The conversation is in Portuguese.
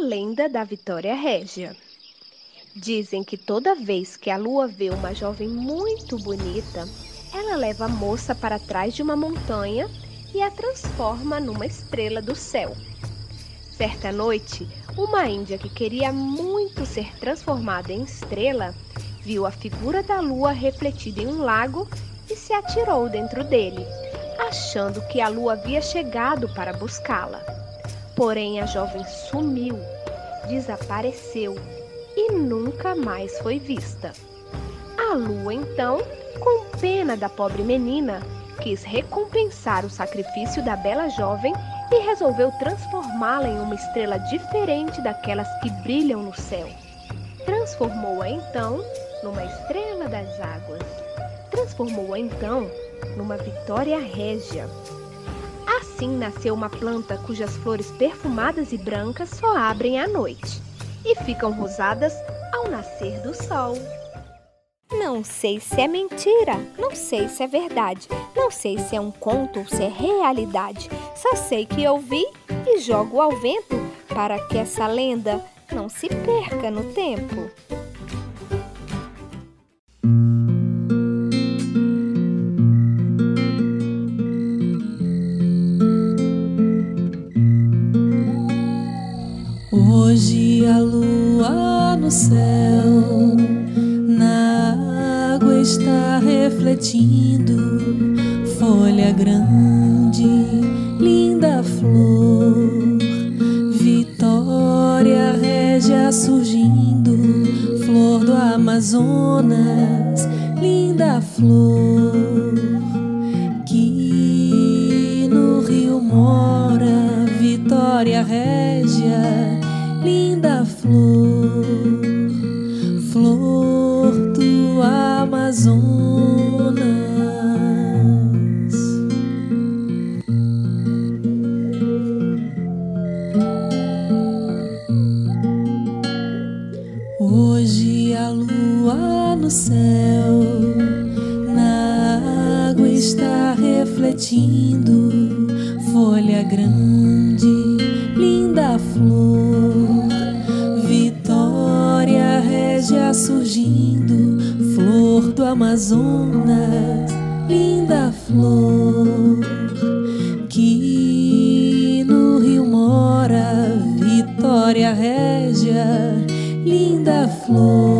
Lenda da Vitória Régia. Dizem que toda vez que a lua vê uma jovem muito bonita, ela leva a moça para trás de uma montanha e a transforma numa estrela do céu. Certa noite, uma índia que queria muito ser transformada em estrela viu a figura da lua refletida em um lago e se atirou dentro dele, achando que a lua havia chegado para buscá-la. Porém, a jovem sumiu, desapareceu e nunca mais foi vista. A lua, então, com pena da pobre menina, quis recompensar o sacrifício da bela jovem e resolveu transformá-la em uma estrela diferente daquelas que brilham no céu. Transformou-a então numa estrela das águas transformou-a então numa Vitória Régia. Assim nasceu uma planta cujas flores perfumadas e brancas só abrem à noite e ficam rosadas ao nascer do sol. Não sei se é mentira, não sei se é verdade, não sei se é um conto ou se é realidade. Só sei que ouvi e jogo ao vento para que essa lenda não se perca no tempo. No céu, na água está refletindo, folha grande, linda flor, Vitória régia surgindo, flor do Amazonas, linda flor, que no rio mora, Vitória régia linda flor, flor Amazonas. Hoje a lua no céu, na água está refletindo, folha grande, linda flor Régia surgindo, flor do Amazonas, linda flor que no rio mora, Vitória Régia, linda flor,